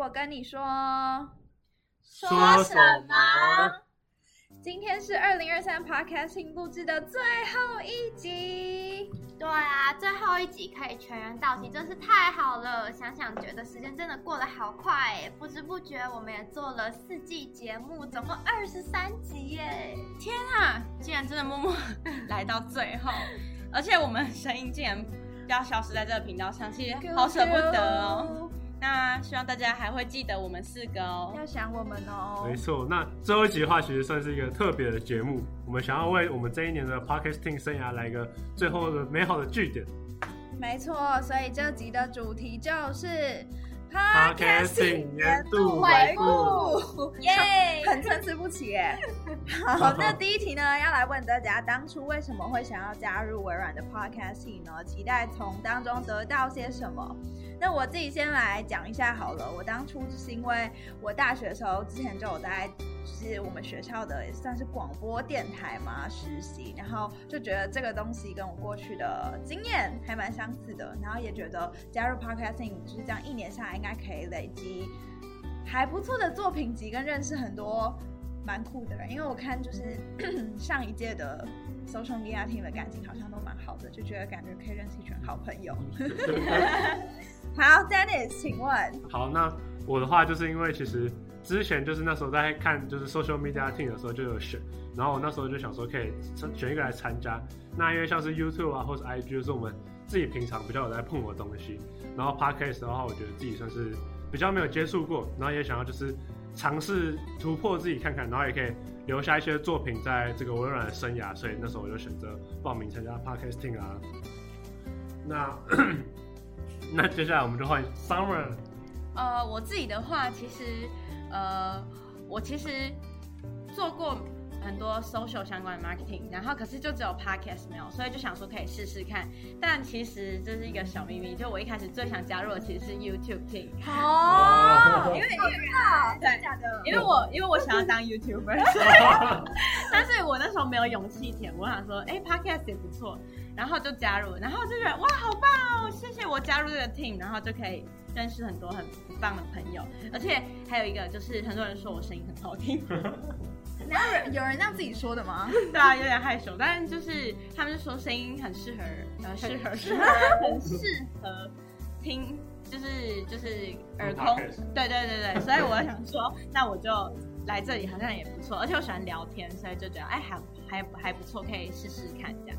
我跟你说，说什么？今天是二零二三 Podcasting 录制的最后一集。对啊，最后一集可以全员到齐，真是太好了。想想觉得时间真的过得好快耶，不知不觉我们也做了四季节目，总共二十三集耶！天啊，竟然真的默默来到最后，而且我们声音竟然要消失在这个频道上，其实好舍不得哦。那希望大家还会记得我们四个哦，要想我们哦。没错，那最后一集的话，其实算是一个特别的节目，我们想要为我们这一年的 Podcasting 生涯来一个最后的美好的句点。没错，所以这集的主题就是 Podcasting 年度回顾，耶，很参差不齐耶。好，那第一题呢，要来问大家，当初为什么会想要加入微软的 Podcasting 呢？期待从当中得到些什么？那我自己先来讲一下好了。我当初就是因为我大学的时候之前就有在，是我们学校的也算是广播电台嘛实习，然后就觉得这个东西跟我过去的经验还蛮相似的，然后也觉得加入 Podcasting 就是这样一年下来应该可以累积还不错的作品集跟认识很多蛮酷的人，因为我看就是 上一届的 Social Media Team 的感情好像都蛮好的，就觉得感觉可以认识一群好朋友。好，Dennis，请问。好，那我的话就是因为其实之前就是那时候在看就是 social media team 的时候就有选，然后我那时候就想说可以选一个来参加。那因为像是 YouTube 啊或是 IG，就是我们自己平常比较有在碰的东西。然后 Podcast 的话，我觉得自己算是比较没有接触过，然后也想要就是尝试突破自己看看，然后也可以留下一些作品在这个微软的生涯。所以那时候我就选择报名参加 Podcasting 啊。那。那接下来我们就换 Summer。呃，我自己的话，其实，呃，我其实做过很多 social 相关的 marketing，然后可是就只有 podcast 没有，所以就想说可以试试看。但其实这是一个小秘密，就我一开始最想加入的其实是 YouTube team。哦，因为因为对，假的，因为我因为我想要当 YouTuber，但是我那时候没有勇气填，我想说，哎、欸，podcast 也不错。然后就加入，然后就觉得哇，好棒哦！谢谢我加入这个 team，然后就可以认识很多很棒的朋友，而且还有一个就是很多人说我声音很好听。然后有人这样自己说的吗？对啊，有点害羞，但是就是他们就说声音很适合，呃，适合适合 很适合听，就是就是耳空。对对对对，所以我想说，那我就来这里好像也不错，而且我喜欢聊天，所以就觉得哎，还还还不错，可以试试看这样。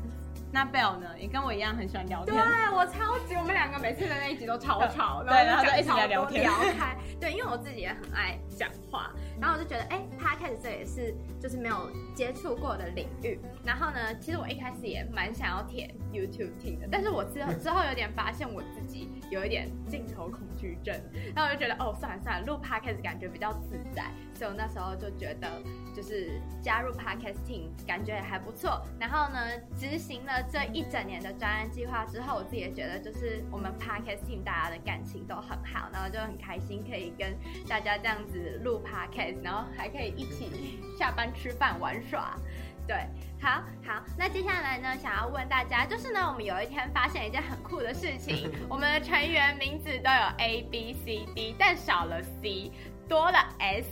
那 Belle 呢？也跟我一样很喜欢聊天。对，我超级，我们两个每次的那一集都超吵，对，然后就一直在聊天，聊开。对，因为我自己也很爱讲话，然后我就觉得，哎、欸，Podcast 这也是就是没有接触过的领域。然后呢，其实我一开始也蛮想要填 YouTube 听的，但是我之后之后有点发现我自己有一点镜头恐惧症，然后我就觉得，哦，算了算了，录 Podcast 感觉比较自在，所以我那时候就觉得，就是加入 Podcasting 感觉也还不错。然后呢，执行了。这一整年的专案计划之后，我自己也觉得，就是我们 Podcast team 大家的感情都很好，然后就很开心可以跟大家这样子录 Podcast，然后还可以一起下班吃饭玩耍。对，好好，那接下来呢，想要问大家，就是呢，我们有一天发现一件很酷的事情，我们的成员名字都有 A B C D，但少了 C。多了 S，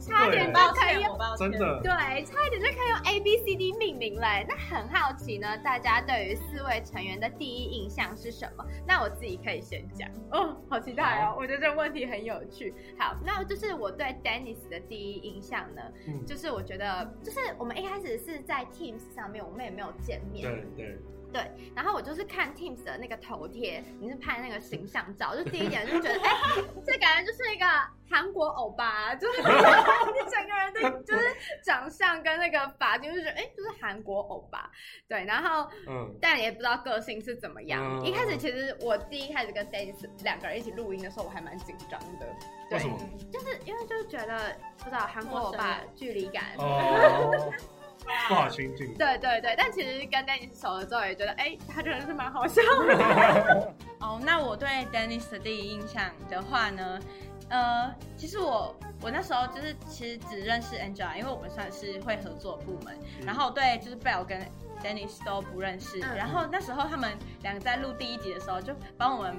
差点就可以用，真的对，差一点就可以用 A B C D 命名了。那很好奇呢，大家对于四位成员的第一印象是什么？那我自己可以先讲哦，好期待哦，我觉得这个问题很有趣。好，那就是我对 Dennis 的第一印象呢，嗯、就是我觉得，就是我们一开始是在 Teams 上面，我们也没有见面，对对。对，然后我就是看 Teams 的那个头贴，你是拍那个形象照，就第一眼就觉得，哎，这感觉就是一个韩国欧巴，就是 你整个人的，就是长相跟那个发型，就觉得，哎，就是韩国欧巴。对，然后，嗯，但也不知道个性是怎么样。嗯、一开始其实我第一开始跟 Dennis 两个人一起录音的时候，我还蛮紧张的。对，就是因为就是觉得不知道韩国欧巴距离感。哦 不好亲近。对对对，但其实跟 Dennis 熟了之后，也觉得，哎、欸，他真的是蛮好笑的。哦，oh, 那我对 Dennis 的第一印象的话呢，呃，其实我我那时候就是其实只认识 Angela，因为我们算是会合作部门，嗯、然后对就是 Belle 跟 Dennis 都不认识，嗯、然后那时候他们两个在录第一集的时候就帮我们。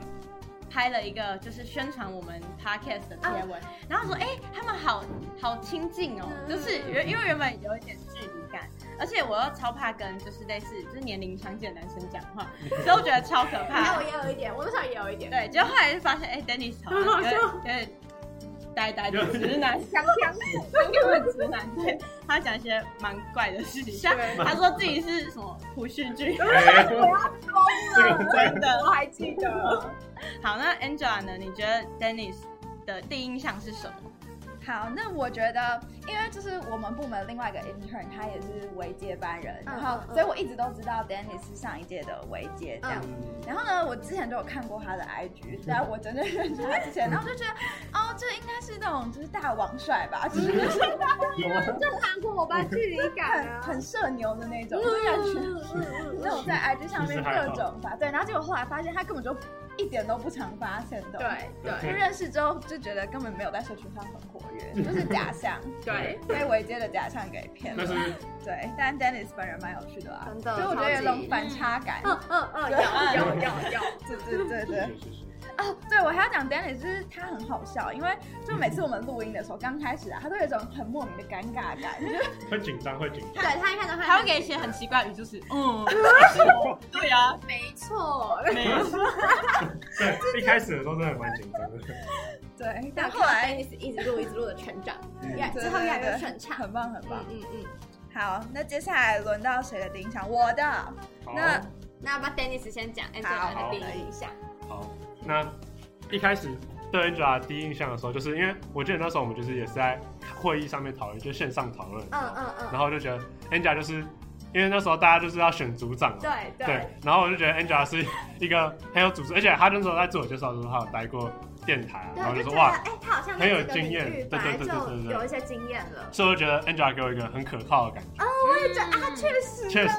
拍了一个就是宣传我们 podcast 的贴文，然后说，哎，他们好好亲近哦，就是原因为原本有一点距离感，而且我又超怕跟就是类似就是年龄相近的男生讲话，所以我觉得超可怕。我也有一点，我那时候也有一点。对，结果后来就发现，哎，Dennis 好像 有点呆呆的直男，香香，香香的直男，对，他讲一些蛮怪的事情，像他说自己是什么普训军，我要疯了，真的，我还记得。好，那 Angela 呢？你觉得 Dennis 的第一印象是什么？好，那我觉得，因为就是我们部门另外一个 intern，他也是微接班人，然后，所以我一直都知道 Dennis 是上一届的维接这样。然后呢，我之前都有看过他的 IG，在 我真正认识他之前，然后就觉得，哦，这应该是那种就是大王帅吧，就是 就韩国欧巴距离感，很 很社牛的那种，就感觉那种在 IG 上面各种发，对，然后结果后来发现他根本就。一点都不常发现的，对对，就认识之后就觉得根本没有在社群上很活跃，就是假象，对，被维街的假象给骗了。对，但 Dennis 本人蛮有趣的啊，真的，所以我觉得有种反差感。嗯嗯嗯，有有有有，对对对对。哦，对，我还要讲 Dennis，就是他很好笑，因为就每次我们录音的时候，刚开始啊，他都有一种很莫名的尴尬感，就会紧张，会紧张。对，他一开始会，他会给一些很奇怪的语，就是嗯，对呀，没错，没错。对，一开始的时候真的蛮紧张的。对，但后来 Dennis 一直录，一直录的成长，之后越来越顺畅，很棒，很棒。嗯嗯。好，那接下来轮到谁的第一印象？我的。那那要不 Dennis 先讲 Angela 的第一印象。好。那一开始对 Angela 第一印象的时候，就是因为我记得那时候我们就是也是在会议上面讨论，就线上讨论，嗯嗯嗯，然后就觉得 Angela 就是因为那时候大家就是要选组长嘛，对对，然后我就觉得 Angela 是一个很有组织，而且他那时候在自我介绍的时候，他有待过电台，啊然后就说哇，哎，他好像很有经验，对对对对对，有一些经验了，所以我觉得 Angela 给我一个很可靠的感觉。哦，我也觉得啊，确实，确实，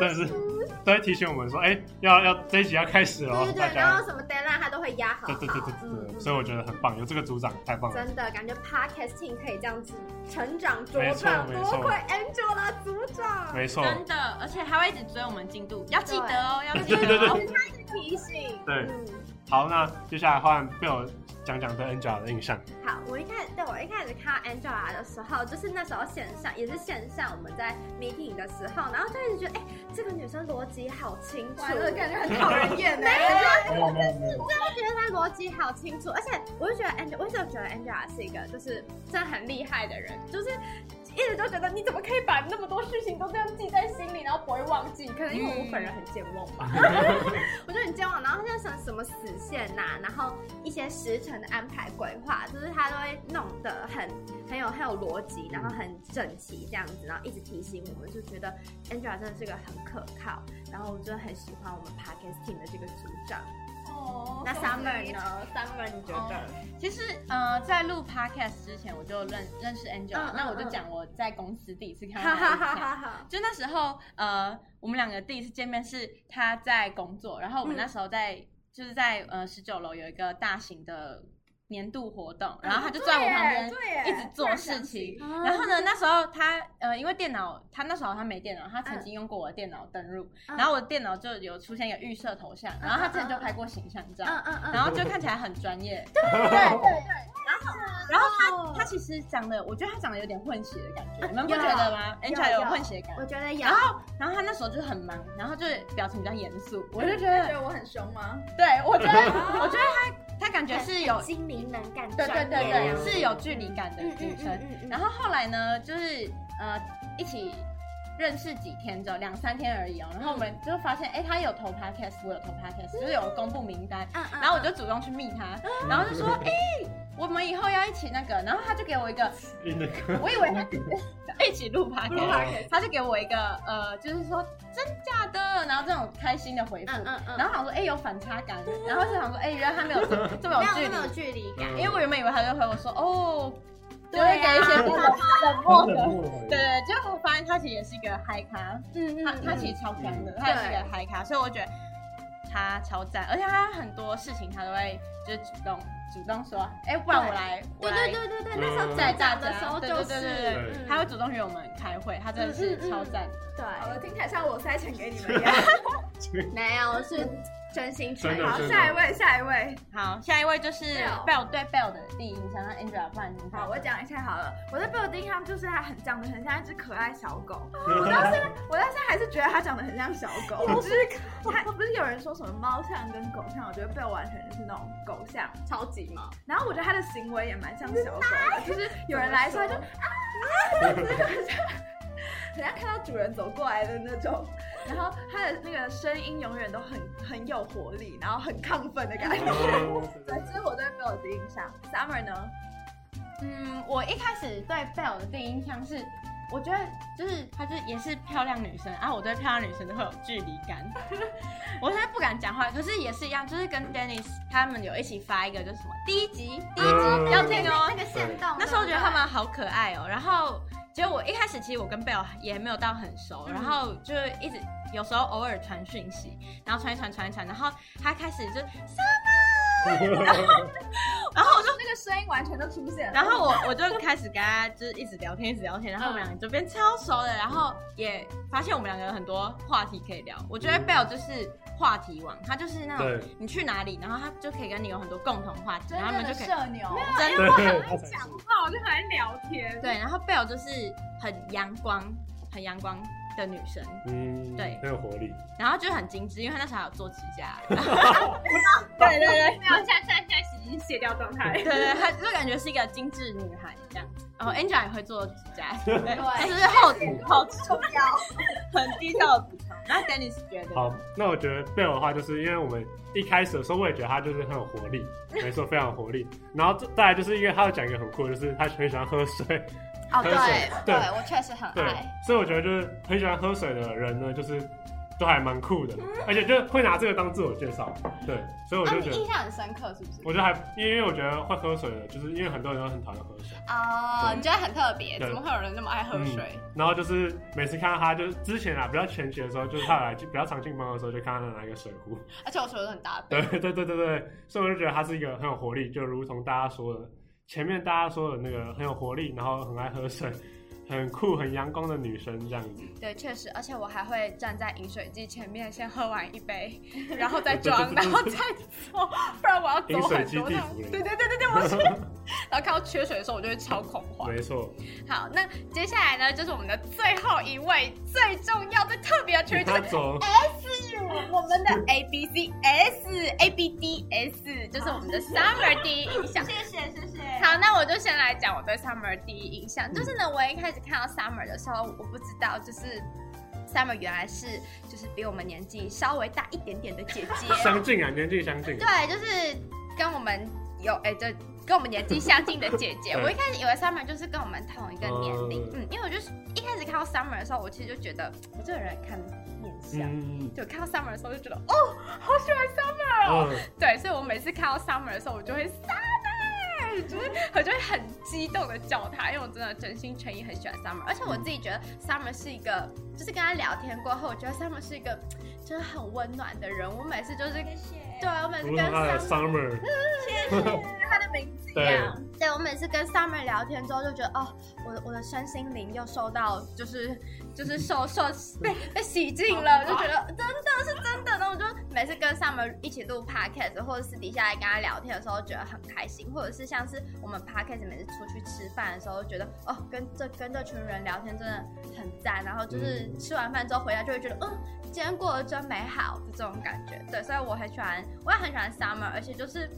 真的是都会提醒我们说，哎，要要这一集要开始了，对对对，然后什么 deadline 他都会压好，对对对对对，所以我觉得很棒，有这个组长太棒了，真的感觉 podcasting 可以这样子成长茁壮，多亏 Angela 组长，没错，真的，而且还会一直追我们进度，要记得哦，要记得哦，他一直提醒，对，好，那接下来换 Bill。讲讲对 Angela 的印象。好，我一开始对我一开始看 Angela 的时候，就是那时候线上也是线上我们在 meeting 的时候，然后就一直觉得，哎、欸，这个女生逻辑好清楚，感觉很讨人厌。没有，没有，真的觉得她逻辑好清楚，而且我就觉得 Angela，我一直觉得 Angela 是一个就是真的很厉害的人，就是。一直都觉得你怎么可以把那么多事情都这样记在心里，然后不会忘记？可能因为我本人很健忘吧。我就很健忘，然后他就想什么死线呐、啊，然后一些时辰的安排规划，就是他都会弄得很很有很有逻辑，然后很整齐这样子，然后一直提醒我们，就觉得 Angela 真的是个很可靠，然后我真的很喜欢我们 Podcast team 的这个组长。哦，那 Summer 呢？Summer 你觉得？其实，呃，在录 Podcast 之前，我就认认识 Angela。那我就讲我在公司第一次看到他。就那时候，呃，我们两个第一次见面是他在工作，然后我们那时候在就是在呃十九楼有一个大型的。年度活动，然后他就坐在我旁边，一直做事情。然后呢，那时候他呃，因为电脑，他那时候他没电脑，他曾经用过我的电脑登录，然后我的电脑就有出现一个预设头像，然后他之前就拍过形象照，然后就看起来很专业。对对对。然后，然后他他其实长得，我觉得他长得有点混血的感觉，你们不觉得吗？Angela 有混血感，我觉得有。然后，然后他那时候就是很忙，然后就是表情比较严肃，我就觉得，觉得我很凶吗？对，我觉得，我觉得他。他感觉是有精灵能感，对对对对，是有距离感的女生。然后后来呢，就是呃一起认识几天之后，两三天而已哦。然后我们就发现，哎，他有投 podcast，我有投 podcast，就是有公布名单。然后我就主动去密他，然后就说，哎，我们以后要一起那个。然后他就给我一个，我以为他 一起录 podcast，他就给我一个呃，就是说真假的，然后这种开心的回复。然后想说，哎，有反差感。然后就想说，哎，原来他没有这么这么有距离感，因为我原本以为他就回我说，哦。就会给一些比较冷漠的，对对，结果我发现他其实也是一个嗨咖，嗯，他他其实超强的，他也是一个嗨咖，所以我觉得他超赞，而且他很多事情他都会就是主动主动说，哎，不然我来，对对对对对，那时候在大的时候就是，他会主动约我们开会，他真的是超赞，对，好了，听起来像我塞钱给你们一样，没有是。真心诚意。好，下一位，下一位。好，下一位就是 Belle 对 Belle 的第一印象，那 Angela 不然你好，我讲一下好了。我对 Belle 的印象就是他很长得很像一只可爱小狗。我到现在，我到现在还是觉得他长得很像小狗。就是他不是有人说什么猫像跟狗像，我觉得 Belle 完全就是那种狗像，超级嘛。然后我觉得他的行为也蛮像小狗的，就是有人来说他就啊，就是很像，很像看到主人走过来的那种。然后他的那个声音永远都很很有活力，然后很亢奋的感觉。对，这是我对 Belle 的第一印象。Summer 呢？嗯，我一开始对 Belle 的第一印象是，我觉得就是她就是也是漂亮女生，然后我对漂亮女生都会有距离感。我现在不敢讲话，可是也是一样，就是跟 Dennis 他们有一起发一个就是什么第一集，第一集要听哦，那个线动，那时候我觉得他们好可爱哦，然后。结果我一开始其实我跟 Belle 也没有到很熟，然后就一直有时候偶尔传讯息，然后传一传传一传，然后他开始就 个声音完全都出现了，然后我我就开始跟他就是一直聊天一直聊天，然后我们两个就变超熟的，然后也发现我们两个有很多话题可以聊。我觉得 Belle 就是话题王，他就是那种你去哪里，然后他就可以跟你有很多共同话题，然后他们就可以社牛，真的很爱讲话，我就很爱聊天。对，然后 Belle 就是很阳光，很阳光的女生，嗯，对，很有活力，然后就很精致，因为她那时候还有做指甲，对对对，没有，现在现在现在已经卸掉状态，对对，她就感觉是一个精致女孩这样子。然后 Angela 也会做指甲，对，对，就是后凸后凸，很低调的补充。然后 Dennis 觉得，好，那我觉得 Belle 的话，就是因为我们一开始的时候，我也觉得她就是很有活力，没错，非常有活力。然后再来就是因为她要讲一个很酷，就是她很喜欢喝水。哦，对对，我确实很爱。所以我觉得就是很喜欢喝水的人呢，就是都还蛮酷的，而且就会拿这个当自我介绍。对，所以我就觉得印象很深刻，是不是？我觉得还因为我觉得会喝水的，就是因为很多人都很讨厌喝水。哦，你觉得很特别？怎么会有人那么爱喝水？然后就是每次看到他，就是之前啊比较前期的时候，就是他来比较常进班的时候，就看到他拿一个水壶，而且我水壶都很大。对对对对对，所以我就觉得他是一个很有活力，就如同大家说的，前面大家说的那个很有活力，然后很爱喝水。很酷、很阳光的女生这样子。对，确实，而且我还会站在饮水机前面，先喝完一杯，然后再装，然后再走，不然我要走很多趟。对对对对对，我是。然后看到缺水的时候，我就会超恐慌。没错。好，那接下来呢，就是我们的最后一位最重要、最特别的群组 S，我们的 A B C S A B D S，就是我们的 Summer 第一印象。谢谢谢谢。好，那我就先来讲我对 Summer 第一印象，就是呢，我一开始看到 Summer 的时候，我不知道就是 Summer 原来是就是比我们年纪稍微大一点点的姐姐，相近啊，年纪相近。对，就是跟我们有哎，就跟我们年纪相近的姐姐。我一开始以为 Summer 就是跟我们同一个年龄，嗯，因为我就是一开始看到 Summer 的时候，我其实就觉得我这个人看面相，就看到 Summer 的时候就觉得哦，好喜欢 Summer 哦，对，所以我每次看到 Summer 的时候，我就会。就是我就会很激动的叫他，因为我真的真心诚意很喜欢 Summer，而且我自己觉得 Summer 是一个，就是跟他聊天过后，我觉得 Summer 是一个 真的很温暖的人。我每次就是，谢谢对我每次跟 Summer，谢谢 他的名字一样。对，对我每次跟 Summer 聊天之后，就觉得哦，我的我的身心灵又受到就是。就是受受被被洗净了，就觉得真的是真的。每次跟 Summer 一起录 podcast，或者私底下来跟他聊天的时候，觉得很开心。或者是像是我们 podcast 每次出去吃饭的时候，觉得哦，跟这跟这群人聊天真的很赞。然后就是吃完饭之后回家就会觉得，嗯，今天过得真美好就这种感觉。对，所以我很喜欢，我也很喜欢 Summer，而且就是。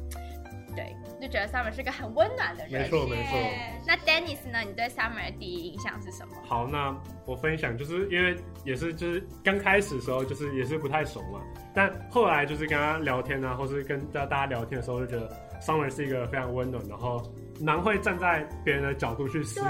对，就觉得 Summer 是个很温暖的人。没错，没错。那 Dennis 呢？你对 Summer 的第一印象是什么？好，那我分享，就是因为也是就是刚开始的时候，就是也是不太熟嘛。但后来就是跟他聊天啊，或是跟大家聊天的时候，就觉得 Summer 是一个非常温暖，然后蛮会站在别人的角度去思考。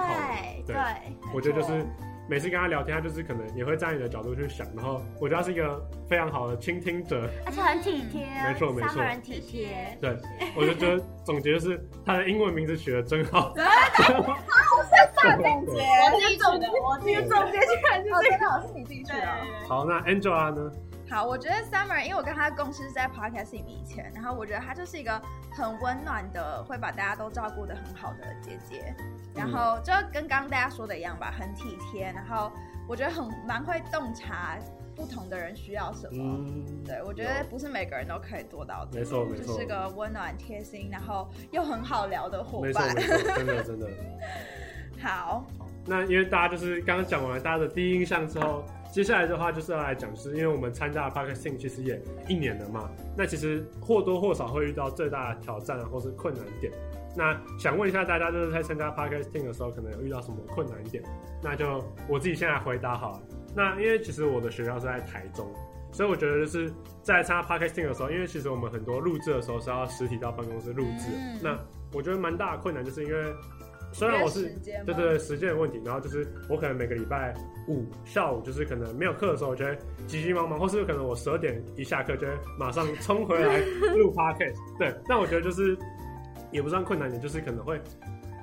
对，对对我觉得就是。每次跟他聊天，他就是可能也会站在你的角度去想，然后我觉得他是一个非常好的倾听者，而且很体贴，没错没错，很体贴。对，我就觉得总结就是他的英文名字取得真好。好，我先总结，我自己总结，我自己总结居然，就这个好是你自己取的。好，那 Angela 呢？好，我觉得 Summer，因为我跟他共事是在 Podcast 里面以前，然后我觉得他就是一个很温暖的，会把大家都照顾的很好的姐姐，然后就跟刚刚大家说的一样吧，很体贴，然后我觉得很蛮会洞察不同的人需要什么。嗯，对，我觉得不是每个人都可以做到的。没错没错，就是个温暖贴心，然后又很好聊的伙伴。没错没错，真的真的。好，那因为大家就是刚刚讲完大家的第一印象之后，接下来的话就是要来讲，就是因为我们参加 Podcasting 其实也一年了嘛，那其实或多或少会遇到最大的挑战或是困难点。那想问一下大家，就是在参加 Podcasting 的时候，可能有遇到什么困难点？那就我自己先来回答好了。那因为其实我的学校是在台中，所以我觉得就是在参加 Podcasting 的时候，因为其实我们很多录制的时候是要实体到办公室录制。嗯、那我觉得蛮大的困难，就是因为。虽然我是对对对时间的问题，然后就是我可能每个礼拜五下午就是可能没有课的时候，我就会急急忙忙，或是可能我十二点一下课就会马上冲回来录 podcast。对，但我觉得就是也不算困难点，就是可能会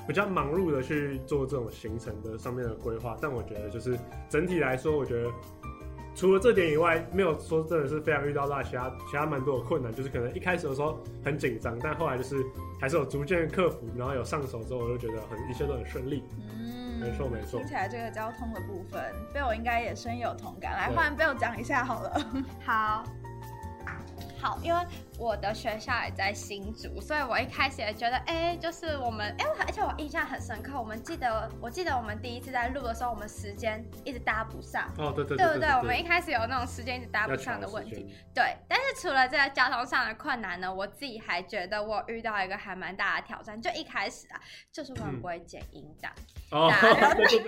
比较忙碌的去做这种行程的上面的规划。但我觉得就是整体来说，我觉得。除了这点以外，没有说真的是非常遇到大其他其他蛮多的困难，就是可能一开始的时候很紧张，但后来就是还是有逐渐克服，然后有上手之后，我就觉得很一切都很顺利。嗯，没错没错。听起来这个交通的部分，Belle 应该也深有同感。来换 Belle 讲一下好了。好。好，因为我的学校也在新竹，所以我一开始也觉得，哎、欸，就是我们，哎、欸，而且我印象很深刻，我们记得，我记得我们第一次在录的时候，我们时间一直搭不上，哦，对对对，对不对？我们一开始有那种时间一直搭不上的问题，对。但是除了这个交通上的困难呢，我自己还觉得我遇到一个还蛮大的挑战，就一开始啊，就是我很不会剪音档。大家都知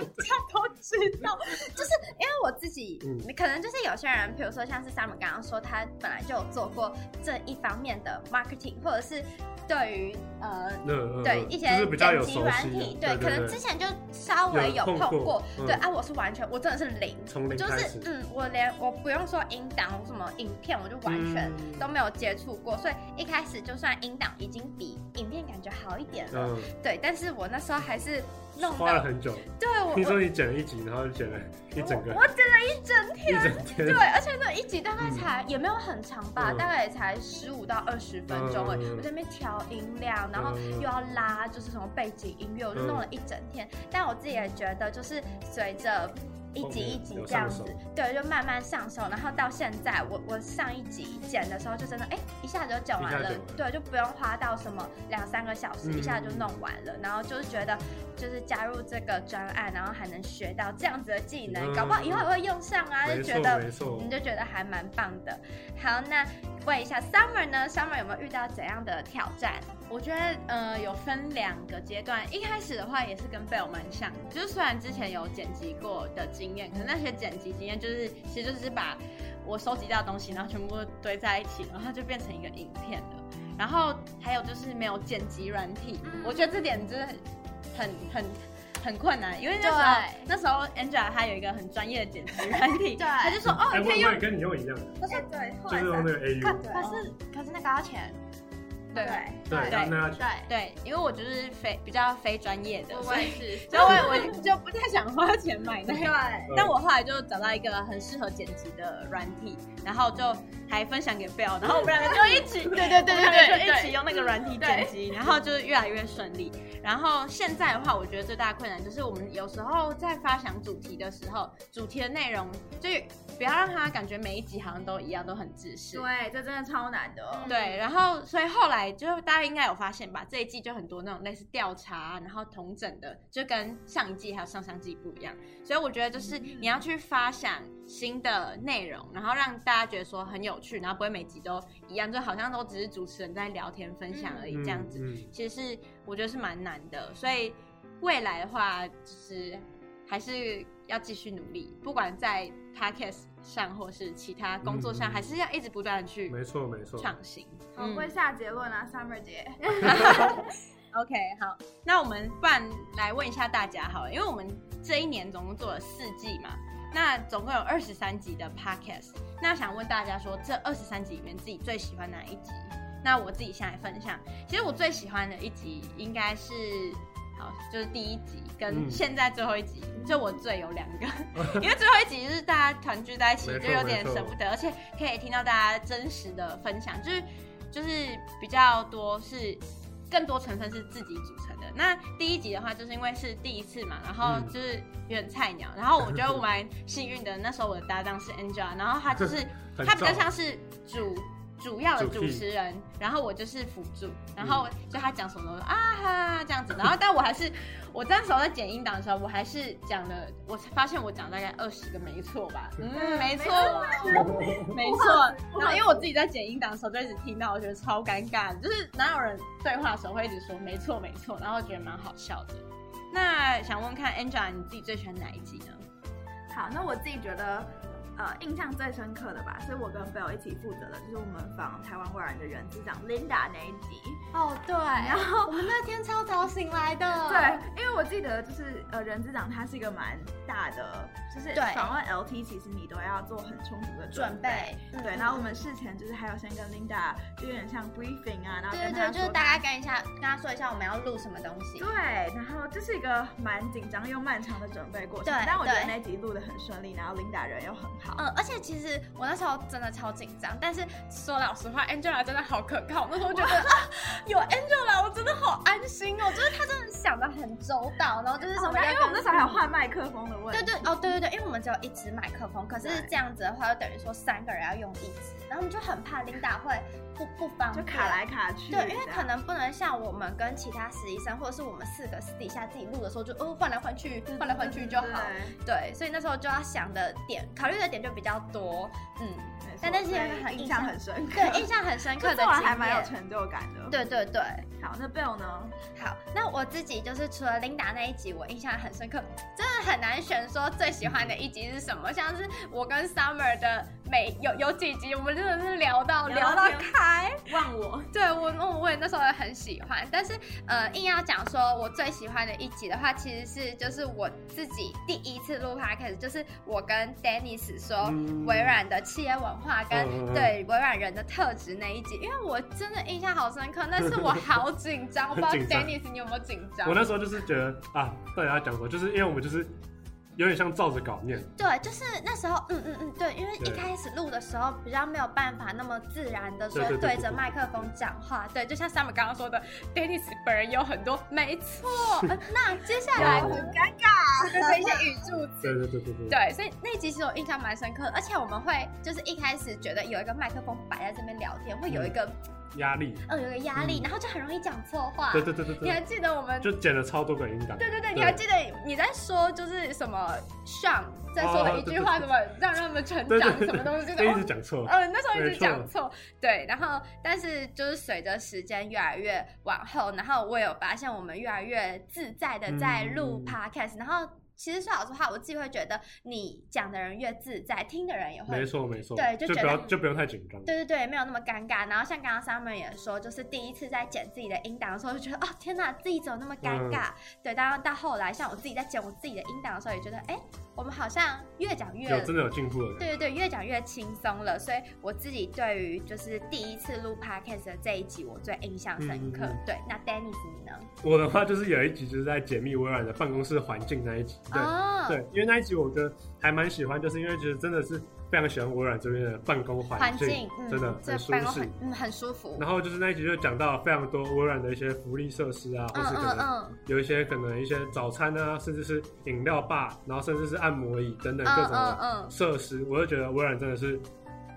道，就是因为我自己，嗯、可能就是有些人，比如说像是 Summer 刚刚说，他本来就有做过这一方面的 marketing，或者是对于呃，呃，对一些剪辑软体，对，可能之前就稍微有碰过，对啊，我是完全，我真的是零，零就是嗯，我连我不用说音档什么影片，我就完全都没有接触过、嗯，所以一开始就算音档已经比影片感觉好一点了，嗯、对，但是我那时候还是。弄花了很久，对，我听说你剪了一集，然后就剪了一整个，我，我剪了一整天，一整天，对，而且那一集大概才、嗯、也没有很长吧，嗯、大概也才十五到二十分钟而已，我在那边调音量，然后又要拉，就是什么背景音乐，我就弄了一整天。嗯、但我自己也觉得，就是随着。一集一集这样子，对，就慢慢上手，然后到现在，我我上一集剪的时候就真的，哎、欸，一下子就剪完了，对，就不用花到什么两三个小时，嗯、一下子就弄完了，然后就是觉得，就是加入这个专案，然后还能学到这样子的技能，嗯、搞不好以后也会用上啊，就觉得，你就觉得还蛮棒的。好，那问一下 Summer 呢？Summer 有没有遇到怎样的挑战？我觉得呃有分两个阶段，一开始的话也是跟 Belle 蛮像，就是虽然之前有剪辑过的经验，可是那些剪辑经验就是其实就是把我收集到的东西，然后全部堆在一起，然后就变成一个影片了。然后还有就是没有剪辑软体，我觉得这点真的很很很困难，因为那时候那时候 Angela 她有一个很专业的剪辑软体，对，她就说哦，你可以用，跟你用一样的，不是对，就是用那个 AU，可是可是那个要钱。对对对对对，因为我就是非比较非专业的，我也是，所以 我我就不太想花钱买那个。对，但我后来就找到一个很适合剪辑的软体，然后就还分享给 Belle，然后我们两个就一起，对对对对对，就一起用那个软体剪辑，然后就是越来越顺利。然后现在的话，我觉得最大的困难就是我们有时候在发想主题的时候，主题的内容就不要让他感觉每一集好像都一样，都很自私。对，这真的超难的。对，然后所以后来。就大家应该有发现吧，这一季就很多那种类似调查，然后同整的，就跟上一季还有上上季不一样。所以我觉得就是你要去发想新的内容，然后让大家觉得说很有趣，然后不会每集都一样，就好像都只是主持人在聊天分享而已这样子。其实是我觉得是蛮难的，所以未来的话就是还是要继续努力，不管在 Podcast 上或是其他工作上，还是要一直不断的去没错没错创新。我会下结论啊，Summer 姐。OK，好，那我们不然来问一下大家好了，因为我们这一年总共做了四季嘛，那总共有二十三集的 Podcast，那想问大家说，这二十三集里面自己最喜欢哪一集？那我自己先来分享，其实我最喜欢的一集应该是，好，就是第一集跟现在最后一集，嗯、就我最有两个，因为最后一集就是大家团聚在一起，就有点舍不得，而且可以听到大家真实的分享，就是。就是比较多是更多成分是自己组成的。那第一集的话，就是因为是第一次嘛，然后就是有点菜鸟，然后我觉得我蛮幸运的。那时候我的搭档是 Angela，然后他就是 他比较像是主。主要的主持人，然后我就是辅助，然后就他讲什么啊哈这样子，然后但我还是我那时候在剪音档的时候，我还是讲了，我发现我讲大概二十个没错吧，嗯，没错，没错，然后因为我自己在剪音档的时候就一直听到，我觉得超尴尬的，就是哪有人对话的时候会一直说没错没错，然后我觉得蛮好笑的。那想问看 Angela，你自己最喜欢哪一集呢？好，那我自己觉得。呃，印象最深刻的吧，是我跟 Bill 一起负责的，就是我们访台湾外人的人资长 Linda 那一集。哦，对，然后我们那天超早醒来的。对，因为我记得就是呃，人资长他是一个蛮大的，就是访问 LT，其实你都要做很充足的准备。准备对，然后我们事前就是还有先跟 Linda 就有点像 briefing 啊，然后对对，就是大家跟一下，跟他说一下我们要录什么东西。对，然后这是一个蛮紧张又漫长的准备过程。对，但我觉得那集录的很顺利，然后 Linda 人又很好。嗯，而且其实我那时候真的超紧张，但是说老实话，Angela 真的好可靠。那时候觉得啊，有 Angela，我真的好安心哦。就是他真的想的很周到，然后就是什么，因为我们那时候还有换麦克风的问题。对对哦，对对对，因为我们只有一支麦克风，可是这样子的话，就等于说三个人要用一支，然后我们就很怕 Linda 会不不方便，就卡来卡去。对，因为可能不能像我们跟其他实习生，或者是我们四个私底下自己录的时候，就哦换来换去，换来换去就好。对，所以那时候就要想的点，考虑的点就比较多。嗯，但那些很印象很深刻，对，印象很深刻的经验，还蛮有成就感的。对对对，好，那 Bell 呢？好，那我自己就是除了 Linda 那一集，我印象很深刻，真的很难选说最喜欢的一集是什么。像是我跟 Summer 的每有有几集，我们真的是聊到聊到开忘我。对我，我我也那时候也很喜欢。但是呃，硬要讲说我最喜欢的一集的话，其实是就是我自己第一次录 Podcast，就是我跟 Dennis 说微软的企业文化跟对微软人的特质那一集，因为我真的印象好深刻，那是我 好紧张，我不知道 Dennis 你有没有紧张？我那时候就是觉得啊，到底要讲什么？就是因为我们就是。有点像照着稿念，对，就是那时候，嗯嗯嗯，对，因为一开始录的时候比较没有办法那么自然的说对着麦克风讲话，对，就像 Summer 刚刚说的，Dennis 本人有很多，没错，那接下来很尴尬，就是一些语助词，对对对对对，对，所以那集其实我印象蛮深刻的，而且我们会就是一开始觉得有一个麦克风摆在这边聊天，会有一个。压力，嗯，有个压力，然后就很容易讲错话。对对对对，你还记得我们就剪了超多个音档。对对对，你还记得你在说就是什么上在说的一句话，什么让让他们成长什么东西，一直讲错。嗯，那时候一直讲错。对，然后但是就是随着时间越来越往后，然后我有发现我们越来越自在的在录 podcast，然后。其实说老实话，我自己会觉得，你讲的人越自在，听的人也会。没错没错。对，就不要就不用太紧张。对对对，没有那么尴尬。然后像刚刚 Summer 也说，就是第一次在剪自己的音档的时候，就觉得哦天哪，自己怎么那么尴尬？嗯、对，当然到后来，像我自己在剪我自己的音档的时候，也觉得哎。我们好像越讲越有真的有进步了，对对对，越讲越轻松了。所以我自己对于就是第一次录 podcast 的这一集，我最印象深刻。嗯、对，那 Dennis 你呢？我的话就是有一集就是在解密微软的办公室环境那一集。对、哦、对，因为那一集我觉得还蛮喜欢，就是因为觉得真的是。非常喜欢微软这边的办公环境，真的很舒适，嗯，很舒服。然后就是那一集就讲到非常多微软的一些福利设施啊，或是可能有一些可能一些早餐啊，甚至是饮料吧，然后甚至是按摩椅等等各种的设施，我就觉得微软真的是。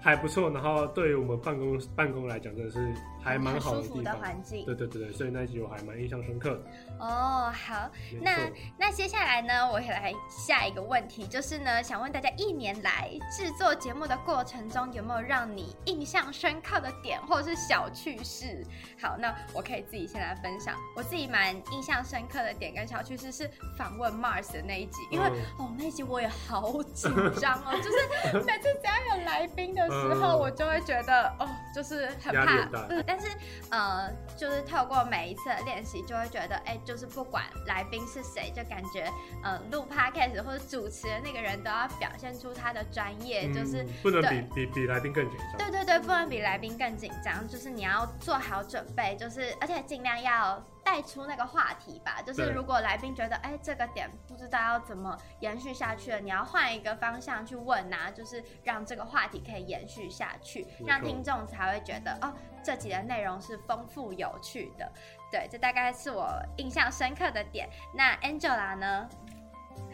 还不错，然后对于我们办公办公来讲，真的是还蛮好的地方。的环境。对对对对，所以那一集我还蛮印象深刻的。哦，好，那那接下来呢，我来下一个问题，就是呢，想问大家一年来制作节目的过程中，有没有让你印象深刻的点，或者是小趣事？好，那我可以自己先来分享，我自己蛮印象深刻的点跟小趣事是访问 Mars 的那一集，因为、嗯、哦那一集我也好紧张哦，就是每次只要有来宾的。时候我就会觉得哦，就是很怕，嗯，但是呃，就是透过每一次的练习，就会觉得哎，就是不管来宾是谁，就感觉呃，录 podcast 或者主持的那个人都要表现出他的专业，就是不能比比比来宾更紧张。对对对，不能比来宾更紧张，就是你要做好准备，就是而且尽量要。带出那个话题吧。就是如果来宾觉得哎、欸、这个点不知道要怎么延续下去了，你要换一个方向去问啊，就是让这个话题可以延续下去，让听众才会觉得哦，这集的内容是丰富有趣的。对，这大概是我印象深刻的点。那 Angela 呢？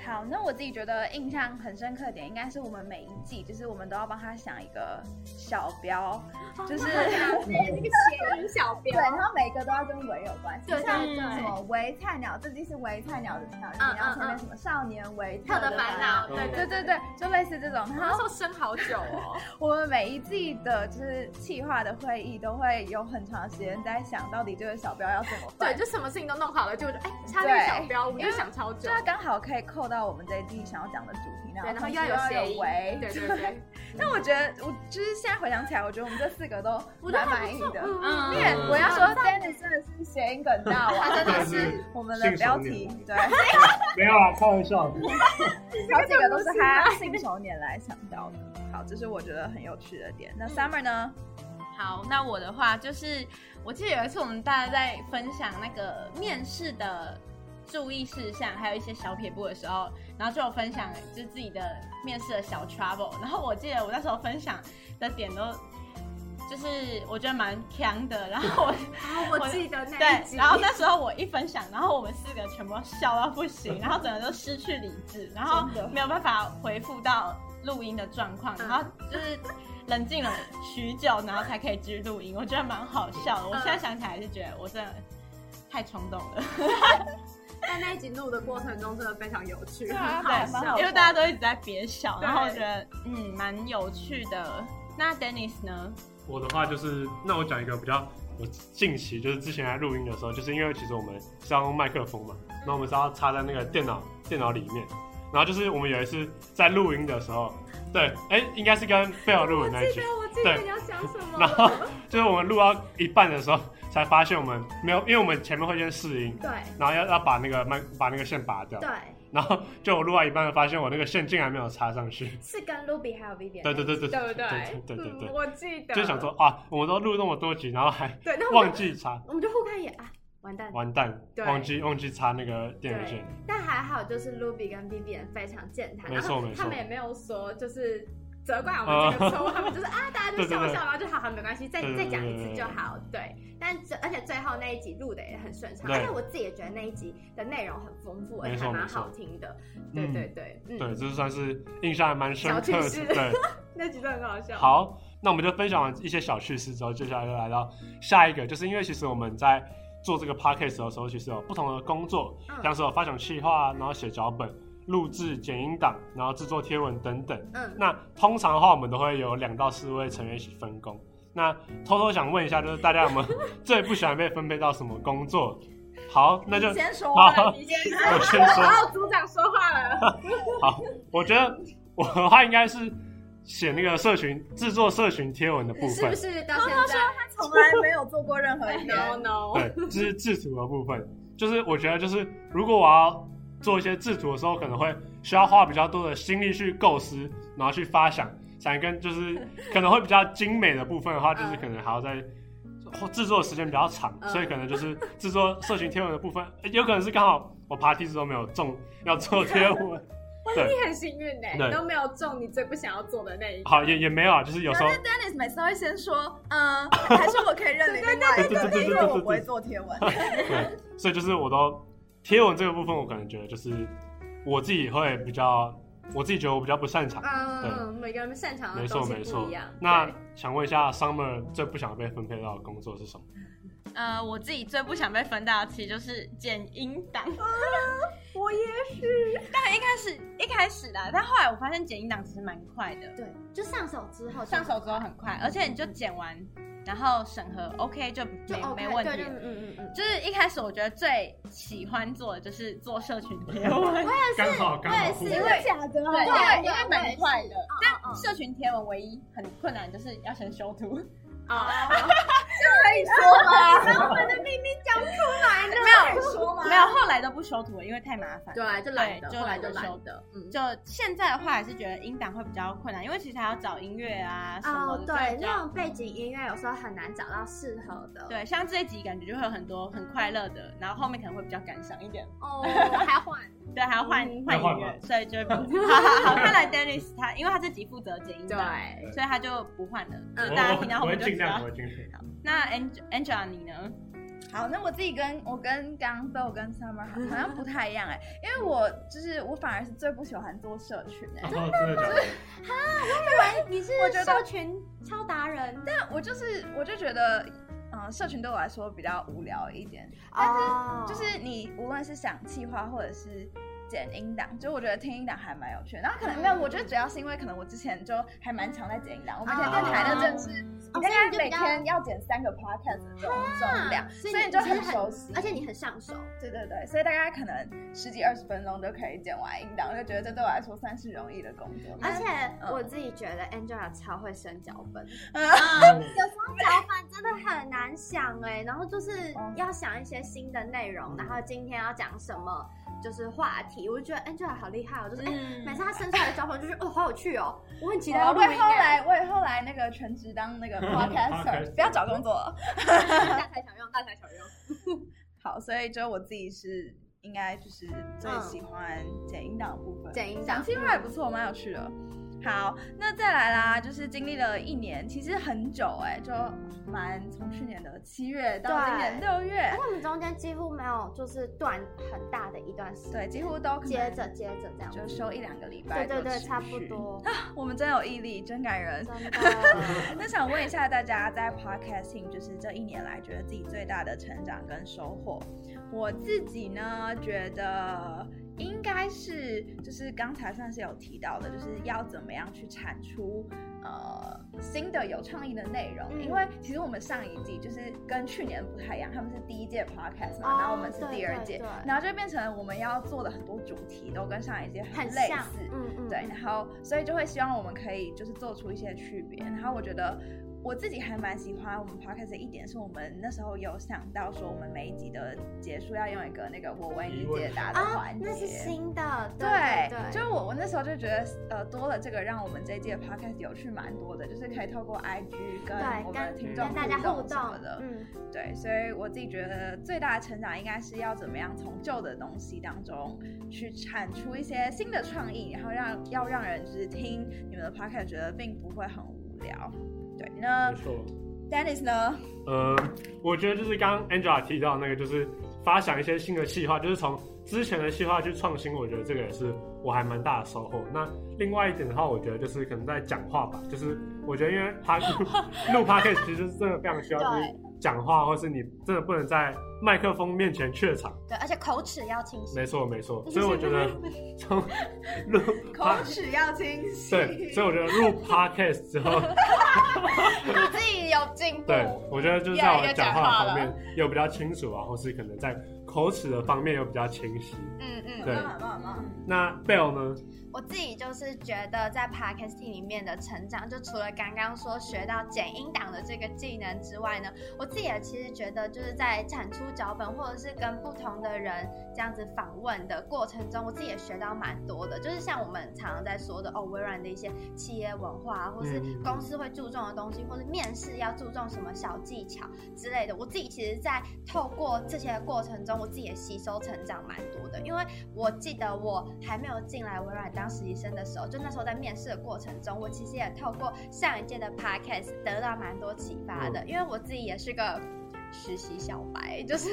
好，那我自己觉得印象很深刻的点，应该是我们每一季，就是我们都要帮他想一个小标，就是 那个谐音小标，对，然后每个都要跟维有关系，对，像什么维菜鸟，这季是维菜鸟的鸟，然后前面什么少年维特的烦恼，对对对对，就类似这种。然后说生好久哦，我们每一季的就是企划的会议都会有很长时间在想到底这个小标要怎么办，对，就什么事情都弄好了，就哎差这个小标，我们就想超久，就刚好可以扣到。我们这一季想要讲的主题，对，然后又要有谐音，对对对。但我觉得，我就是现在回想起来，我觉得我们这四个都蛮满意的。嗯，因为我要说，Dennis 真的是谐音梗大王，真的是我们的标题。对，没有啊，开玩笑。好几个都是他信手拈来想到的。好，这是我觉得很有趣的点。那 Summer 呢？好，那我的话就是，我记得有一次我们大家在分享那个面试的。注意事项，还有一些小撇步的时候，然后就有分享就是自己的面试的小 trouble。然后我记得我那时候分享的点都就是我觉得蛮强的。然后我，哦、我记得那对，然后那时候我一分享，然后我们四个全部笑到不行，然后整个都失去理智，然后没有办法回复到录音的状况，然后就是冷静了许久，然后才可以继续录音。我觉得蛮好笑的。我现在想起来是觉得我真的太冲动了。在那一集录的过程中，真的非常有趣，很好笑，因为大家都一直在憋笑，然后我觉得嗯蛮有趣的。那 Dennis 呢？我的话就是，那我讲一个比较我近期就是之前在录音的时候，就是因为其实我们是要用麦克风嘛，那我们是要插在那个电脑电脑里面，然后就是我们有一次在录音的时候，对，哎、欸，应该是跟贝尔录的那一集，我记得，我记得你要讲什么，然后 就是我们录到一半的时候。才发现我们没有，因为我们前面会先试音，对，然后要要把那个麦把那个线拔掉，对，然后就我录到一半，发现我那个线竟然没有插上去，是跟 Ruby 还有 Vivian，对对对对，对对？对对对对，我记得，就想说啊，我们都录那么多集，然后还对忘记插，我们就互看一眼啊，完蛋，完蛋，忘记忘记插那个电源线，但还好，就是 Ruby 跟 Vivian 非常健谈，没错没错，他们也没有说就是。责怪我们这个错误，他们就是啊，大家就笑笑，然后就好好没关系，再再讲一次就好。对，但这而且最后那一集录的也很顺畅，而且我自己也觉得那一集的内容很丰富，而且还蛮好听的。对对对，嗯，对，这算是印象还蛮深刻的。对，那集真的很好笑。好，那我们就分享完一些小趣事之后，接下来就来到下一个，就是因为其实我们在做这个 podcast 的时候，其实有不同的工作，像是有发想企划，然后写脚本。录制、剪音档，然后制作贴文等等。嗯，那通常的话，我们都会有两到四位成员一起分工。那偷偷想问一下，就是大家有没有 最不喜欢被分配到什么工作？好，那就先说。好，你先说。我先说。然后组长说话了。好，我觉得我的话应该是写那个社群制作社群贴文的部分。是不是？偷偷说他从来没有做过任何。No no。对，就是制图的部分，就是我觉得就是如果我要。做一些制图的时候，可能会需要花比较多的心力去构思，然后去发想，才跟就是可能会比较精美的部分的话，就是可能还要在制作的时间比较长，所以可能就是制作社群贴文的部分，有可能是刚好我爬梯子都没有中要做贴文。对，你很幸运呢，你都没有中你最不想要做的那一个。好，也也没有啊，就是有时候。但是 Dennis 每次都会先说，嗯，还是我可以认领另外一个，因为我不会做贴文。对，所以就是我都。贴文这个部分，我可能觉得就是我自己会比较，我自己觉得我比较不擅长。嗯，每个人擅长。没错没错。那想问一下，Summer 最不想被分配到的工作是什么？呃，我自己最不想被分到的其实就是剪音档。啊，我也是。但一开始一开始的，但后来我发现剪音档其实蛮快的。对，就上手之后，上手之后很快，而且你就剪完。然后审核 OK 就没就 OK, 没问题，嗯嗯嗯，就是一开始我觉得最喜欢做的就是做社群贴 文，我也是，刚好刚好，因为假的，对，因为因为蛮快的，但社群贴文唯一很困难就是要先修图，啊，就可以说吗？把我们的秘密讲出来了，没有说吗？没没有，后来都不修图了，因为太麻烦。对，就懒得，就后来就修的。嗯，就现在的话，还是觉得音档会比较困难，因为其实还要找音乐啊什么的。哦，对，那种背景音乐有时候很难找到适合的。对，像这一集感觉就会有很多很快乐的，然后后面可能会比较感伤一点。哦，还要换。对，还要换换音乐，所以就好好好。看来 Dennis 他，因为他自己负责剪音档，对，所以他就不换了。嗯，大家听到后面就知道。那 Angela 你呢？好，那我自己跟我跟刚刚 Belle 跟 Summer 好像不太一样哎，因为我就是我反而是最不喜欢做社群哎，真的 就是哈，我以为你是社群超达人，但我就是我就觉得。嗯，社群对我来说比较无聊一点，但是就是你无论是想企划或者是。剪音档，就我觉得听音档还蛮有趣的。然后可能没有，我觉得主要是因为可能我之前就还蛮常在剪音档。我们以前电台的正是，你大概每天要剪三个 podcast 的这种重量，所以你就很熟悉，而且你很上手。对对对，所以大概可能十几二十分钟就可以剪完音档，我就觉得这对我来说算是容易的工作。而且我自己觉得 Angela 超会生脚本，有时候 脚本真的很难想哎，然后就是要想一些新的内容，然后今天要讲什么。就是话题，我就觉得 Angela 好厉害哦，就是哎，每次他生出来的照片就是哦，好有趣哦，我很期待。我也后来，我也后来那个全职当那个 podcaster，不要找工作，大材小用，大材小用。好，所以就我自己是应该就是最喜欢剪音档的部分，剪音档，其实还不错，蛮有趣的。好，那再来啦，就是经历了一年，其实很久哎、欸，就蛮从去年的七月到今年六月，而且我们中间几乎没有就是断很大的一段时间，对，几乎都接着接着这样，就休一两个礼拜，对对对，差不多。啊，我们真有毅力，真感人。真的。那想问一下大家，在 podcasting 就是这一年来，觉得自己最大的成长跟收获？我自己呢，觉得。应该是，就是刚才算是有提到的，就是要怎么样去产出呃新的有创意的内容。嗯、因为其实我们上一季就是跟去年不太一样，他们是第一届 podcast 嘛，哦、然后我们是第二届，然后就变成我们要做的很多主题都跟上一届很类似，嗯嗯，对，然后所以就会希望我们可以就是做出一些区别。然后我觉得。我自己还蛮喜欢我们 podcast 的一点，是我们那时候有想到说，我们每一集的结束要用一个那个我为你解答的环节，那是新的，对对，就是我我那时候就觉得，呃，多了这个让我们这一季的 podcast 有趣蛮多的，就是可以透过 IG 跟我们的听众互动什么的，嗯，对，所以我自己觉得最大的成长应该是要怎么样从旧的东西当中去产出一些新的创意，然后让要让人就是听你们的 podcast 觉得并不会很无聊。对，那没错，Dennis 呢？呃，我觉得就是刚刚 Angela 提到那个，就是发想一些新的计划，就是从之前的计划去创新。我觉得这个也是我还蛮大的收获。那另外一点的话，我觉得就是可能在讲话吧，就是我觉得因为他录 Podcast 其实是真的非常需要就是 讲话，或是你真的不能在麦克风面前怯场。对，而且口齿要清晰。没错，没错。所以我觉得从录 口齿要清晰。对，所以我觉得录 Podcast 之后，你自己有进步。对，我觉得就是在我讲话方面又比较清楚啊，或是可能在口齿的方面又比较清晰。嗯嗯，对。那 Belle 呢？我自己就是觉得在 podcasting 里面的成长，就除了刚刚说学到剪音档的这个技能之外呢，我自己也其实觉得就是在产出脚本或者是跟不同的人这样子访问的过程中，我自己也学到蛮多的。就是像我们常常在说的哦，微软的一些企业文化，或是公司会注重的东西，或是面试要注重什么小技巧之类的。我自己其实，在透过这些过程中，我自己也吸收成长蛮多的。因为我记得我还没有进来微软当实习生的时候，就那时候在面试的过程中，我其实也透过上一届的 podcast 得到蛮多启发的。因为我自己也是个实习小白，就是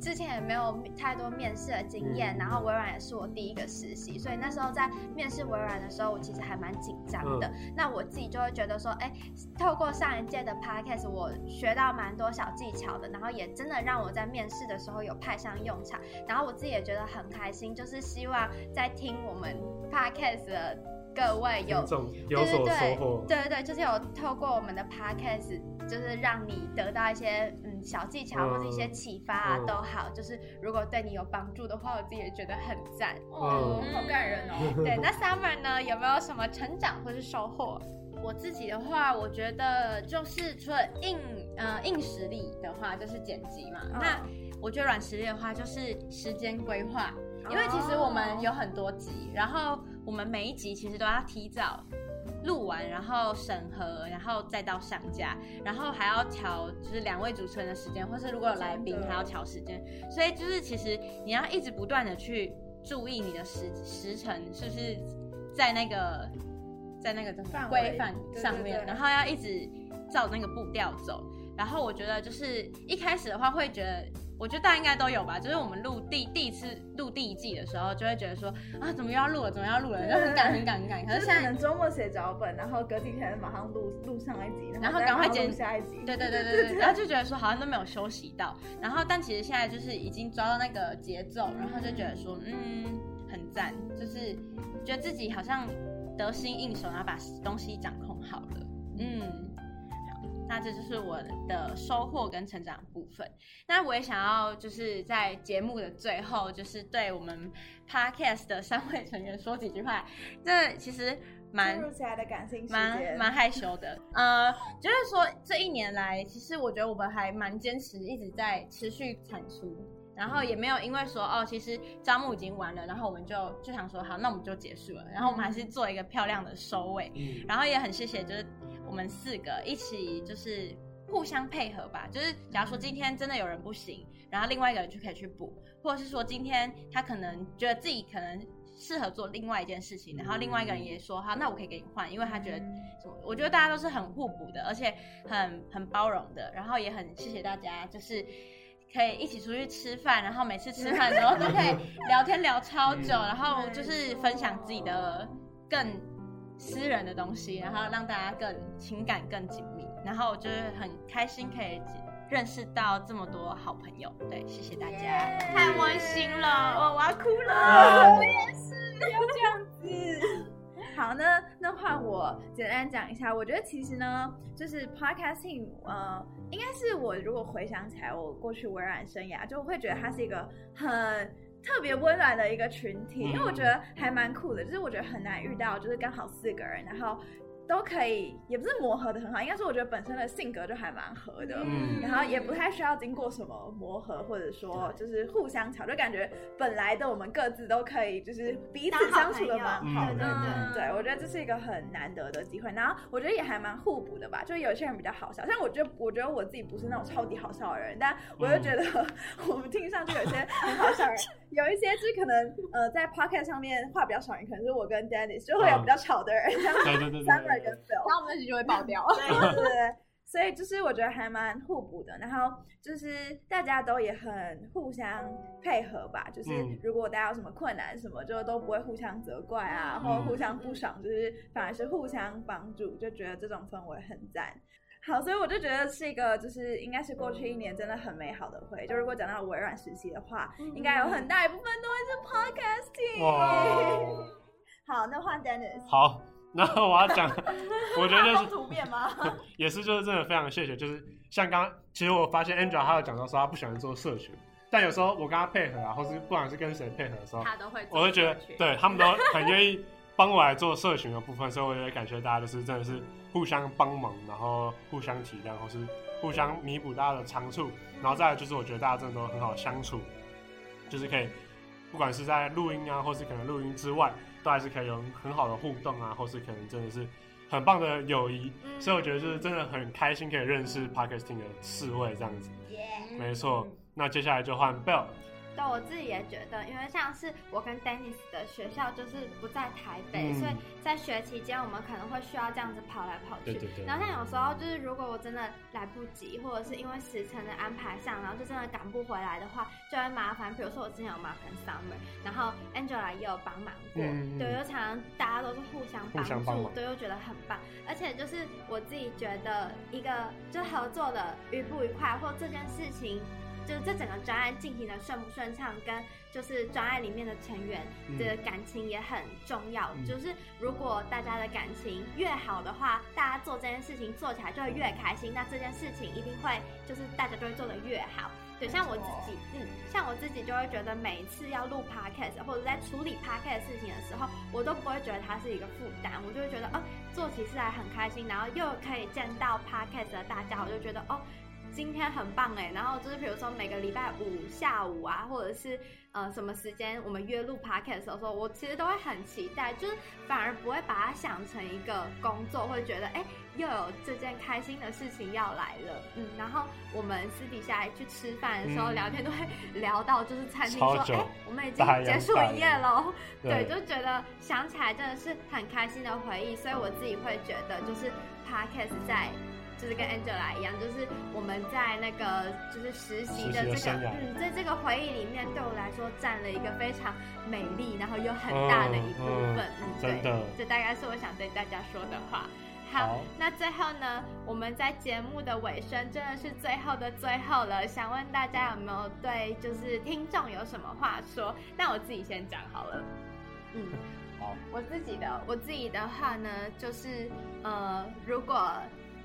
之前也没有太多面试的经验，然后微软也是我第一个实习，所以那时候在面试微软的时候，我其实还蛮紧张的。那我自己就会觉得说，哎，透过上一届的 podcast，我学到蛮多小技巧的，然后也真的让我在面试的时候有派上用场，然后我自己也觉得很开心，就是希望在听我们 podcast 的各位有有所收获，对对对，就是有透过我们的 podcast，就是让你得到一些嗯小技巧或者一些启发啊，都好，就是如果对你有帮助的话，我自己也觉得很赞，哦，好感人哦。对，那 Summer 呢，有没有什么成长或是收获？我自己的话，我觉得就是除了硬呃，硬实力的话就是剪辑嘛。哦、那我觉得软实力的话就是时间规划，因为其实我们有很多集，然后我们每一集其实都要提早录完，然后审核，然后再到上架，然后还要调，就是两位主持人的时间，或是如果有来宾还要调时间，所以就是其实你要一直不断的去注意你的时时程是不是在那个在那个规范上面，对对对，然后要一直照那个步调走。然后我觉得就是一开始的话会觉得，我觉得大家应该都有吧，就是我们录第第一次录第一季的时候，就会觉得说啊，怎么又要录了，怎么又要录了，就很赶很赶很赶。可是现在能周末写脚本，然后隔几天马上录录上一集，然后赶快剪下一集。对对对对对，然后就觉得说好像都没有休息到，然后但其实现在就是已经抓到那个节奏，然后就觉得说嗯很赞，就是觉得自己好像得心应手，然后把东西掌控好了，嗯。那这就是我的收获跟成长部分。那我也想要就是在节目的最后，就是对我们 Podcast 的三位成员说几句话。这其实蛮蛮蛮害羞的。呃，就是说这一年来，其实我觉得我们还蛮坚持，一直在持续产出，然后也没有因为说哦，其实招募已经完了，然后我们就就想说好，那我们就结束了。然后我们还是做一个漂亮的收尾。嗯然后也很谢谢，就是。我们四个一起就是互相配合吧，就是假如说今天真的有人不行，然后另外一个人就可以去补，或者是说今天他可能觉得自己可能适合做另外一件事情，然后另外一个人也说好，那我可以给你换，因为他觉得什么？我觉得大家都是很互补的，而且很很包容的，然后也很谢谢大家，就是可以一起出去吃饭，然后每次吃饭的时候都可以 聊天聊超久，然后就是分享自己的更。私人的东西，然后让大家更情感更紧密，然后我就是很开心可以认识到这么多好朋友，对，谢谢大家，yeah, 太温馨了，我我要哭了，oh. 我也是要这样子。好，那那换我简单讲一下，我觉得其实呢，就是 podcasting，呃，应该是我如果回想起来，我过去微软生涯，就会觉得它是一个很。特别温暖的一个群体，因为我觉得还蛮酷的，就是我觉得很难遇到，就是刚好四个人，然后。都可以，也不是磨合的很好，应该是我觉得本身的性格就还蛮合的，嗯，然后也不太需要经过什么磨合，或者说就是互相吵，就感觉本来的我们各自都可以，就是彼此相处的蛮好的，嗯，对，我觉得这是一个很难得的机会，然后我觉得也还蛮互补的吧，就有些人比较好笑，像我觉得我觉得我自己不是那种超级好笑的人，但我就觉得 我们听上去有些很好笑的人。有一些就是可能呃在 podcast 上面话比较少人，可能是我跟 Dennis 就会有比较吵的人，这样对对对，三个人跟 Phil，然后我们那集就会爆掉。对对对，所以就是我觉得还蛮互补的，然后就是大家都也很互相配合吧，就是如果大家有什么困难什么，就都不会互相责怪啊，或互相不爽，就是反而是互相帮助，就觉得这种氛围很赞。好，所以我就觉得是一个，就是应该是过去一年真的很美好的回忆。就如果讲到微软时期的话，嗯、应该有很大一部分都会是 podcasting。哇！好，那换 Dennis。好，那我要讲，我觉得就是图片吗？也是，就是真的非常谢谢。就是像刚刚，其实我发现 Angela 她有讲到说她不喜欢做社群，但有时候我跟她配合啊，或是不管是跟谁配合的时候，她都会，我会觉得对他们都很愿意帮我来做社群的部分，所以我也感谢大家，就是真的是。互相帮忙，然后互相体谅，或是互相弥补大家的长处，然后再来就是我觉得大家真的都很好相处，就是可以不管是在录音啊，或是可能录音之外，都还是可以有很好的互动啊，或是可能真的是很棒的友谊，所以我觉得就是真的很开心可以认识 Parkesting 的四位这样子。没错，那接下来就换 Bell。对，我自己也觉得，因为像是我跟 Dennis 的学校就是不在台北，嗯、所以在学期间我们可能会需要这样子跑来跑去。对对对。然后像有时候就是如果我真的来不及，或者是因为时程的安排上，然后就真的赶不回来的话，就会麻烦。比如说我之前有麻烦 Summer，然后 Angela 也有帮忙过，嗯、对，就常常大家都是互相帮助，对，又觉得很棒。而且就是我自己觉得一个就合作的愉不愉快，或这件事情。就是这整个专案进行的顺不顺畅，跟就是专案里面的成员的感情也很重要。嗯、就是如果大家的感情越好的话，大家做这件事情做起来就会越开心，那这件事情一定会就是大家都会做得越好。对，像我自己，嗯，像我自己就会觉得每一次要录 podcast 或者在处理 podcast 事情的时候，我都不会觉得它是一个负担，我就会觉得哦，做起事来很开心，然后又可以见到 podcast 的大家，我就觉得哦。今天很棒哎，然后就是比如说每个礼拜五下午啊，或者是呃什么时间我们约录 podcast 的时候，我其实都会很期待，就是反而不会把它想成一个工作，会觉得哎又有这件开心的事情要来了，嗯，然后我们私底下去吃饭的时候聊天都会聊到就是餐厅说哎我们已经结束营业喽，对，就觉得想起来真的是很开心的回忆，所以我自己会觉得就是 podcast 在。就是跟 Angela 一样，就是我们在那个就是实习的这个，嗯，在这个回忆里面，对我来说占了一个非常美丽，然后又很大的一部分。嗯，嗯对，这大概是我想对大家说的话。好，好，那最后呢，我们在节目的尾声，真的是最后的最后了。想问大家有没有对就是听众有什么话说？那我自己先讲好了。嗯，好，我自己的我自己的话呢，就是呃，如果。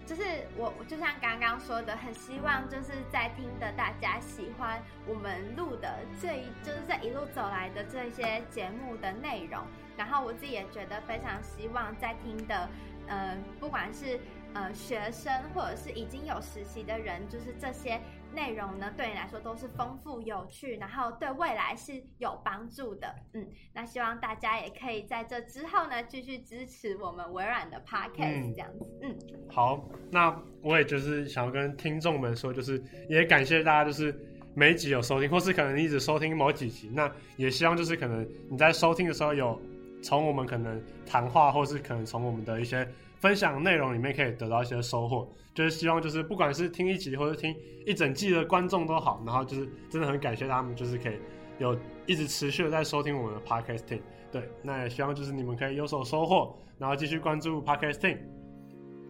就是我，就像刚刚说的，很希望就是在听的大家喜欢我们录的这一，就是这一路走来的这些节目的内容。然后我自己也觉得非常希望在听的，呃，不管是呃学生或者是已经有实习的人，就是这些。内容呢，对你来说都是丰富有趣，然后对未来是有帮助的。嗯，那希望大家也可以在这之后呢，继续支持我们微软的 Podcast 这样子。嗯，好，那我也就是想要跟听众们说，就是也感谢大家，就是每一集有收听，或是可能你一直收听某几集，那也希望就是可能你在收听的时候有从我们可能谈话，或是可能从我们的一些。分享内容里面可以得到一些收获，就是希望就是不管是听一集或者听一整季的观众都好，然后就是真的很感谢他们，就是可以有一直持续的在收听我们的 Podcasting。对，那也希望就是你们可以有所收获，然后继续关注 Podcasting。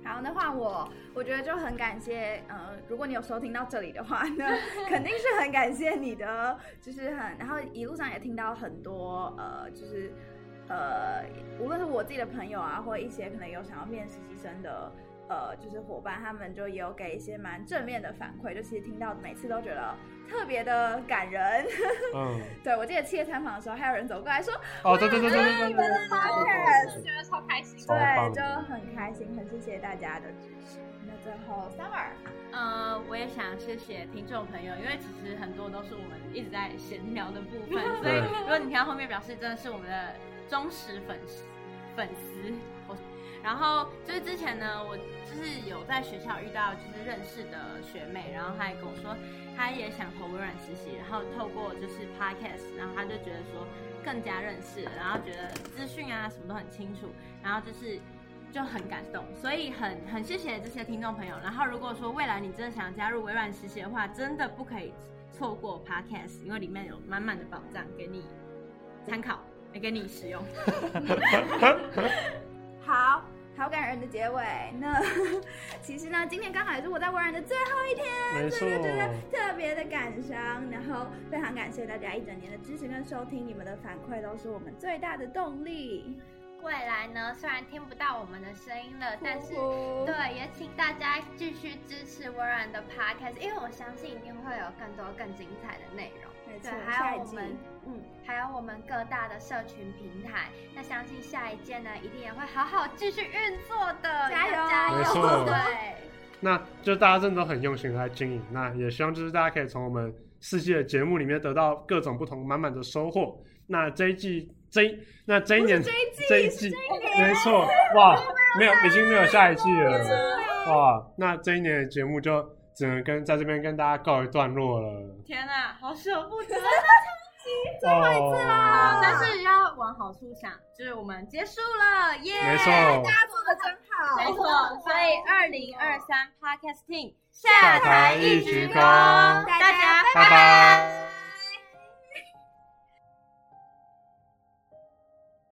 好，那换我，我觉得就很感谢，呃，如果你有收听到这里的话，那肯定是很感谢你的，就是很，然后一路上也听到很多，呃，就是。呃，无论是我自己的朋友啊，或一些可能有想要面实习生的，呃，就是伙伴，他们就也有给一些蛮正面的反馈，就其实听到每次都觉得特别的感人。嗯，对，我记得企业参访的时候，还有人走过来说：“哦，对对对对对对，你们的 podcast 觉得超开心。”对，就很开心，很谢谢大家的支持。那最后，Summer，呃，我也想谢谢听众朋友，因为其实很多都是我们一直在闲聊的部分，所以如果你听到后面，表示真的是我们的。忠实粉丝，粉丝，我，然后就是之前呢，我就是有在学校遇到就是认识的学妹，然后她也跟我说，她也想投微软实习，然后透过就是 podcast，然后她就觉得说更加认识，然后觉得资讯啊什么都很清楚，然后就是就很感动，所以很很谢谢这些听众朋友。然后如果说未来你真的想加入微软实习的话，真的不可以错过 podcast，因为里面有满满的宝藏给你参考。来给你使用，好好感人的结尾。那其实呢，今天刚好也是我在微软的最后一天，所以觉得特别的感伤。然后非常感谢大家一整年的支持跟收听，你们的反馈都是我们最大的动力。未来呢，虽然听不到我们的声音了，但是对，也请大家继续支持微软的 Podcast，因为我相信一定会有更多更精彩的内容。对，还有我们，嗯，还有我们各大的社群平台。那相信下一届呢，一定也会好好继续运作的，加油加油！对。那就大家真的都很用心来经营，那也希望就是大家可以从我们四季的节目里面得到各种不同满满的收获。那这一季，这一那这一年，这一季，这一季，没错，哇，没有，已经没有下一季了，哇，那这一年的节目就。只能跟在这边跟大家告一段落了。天哪，好舍不得，最后一次啦！但是要往好处想，就是我们结束了，耶！没错，大家做的真好，没错。所以二零二三 Podcasting 下台一鞠躬，大家拜拜。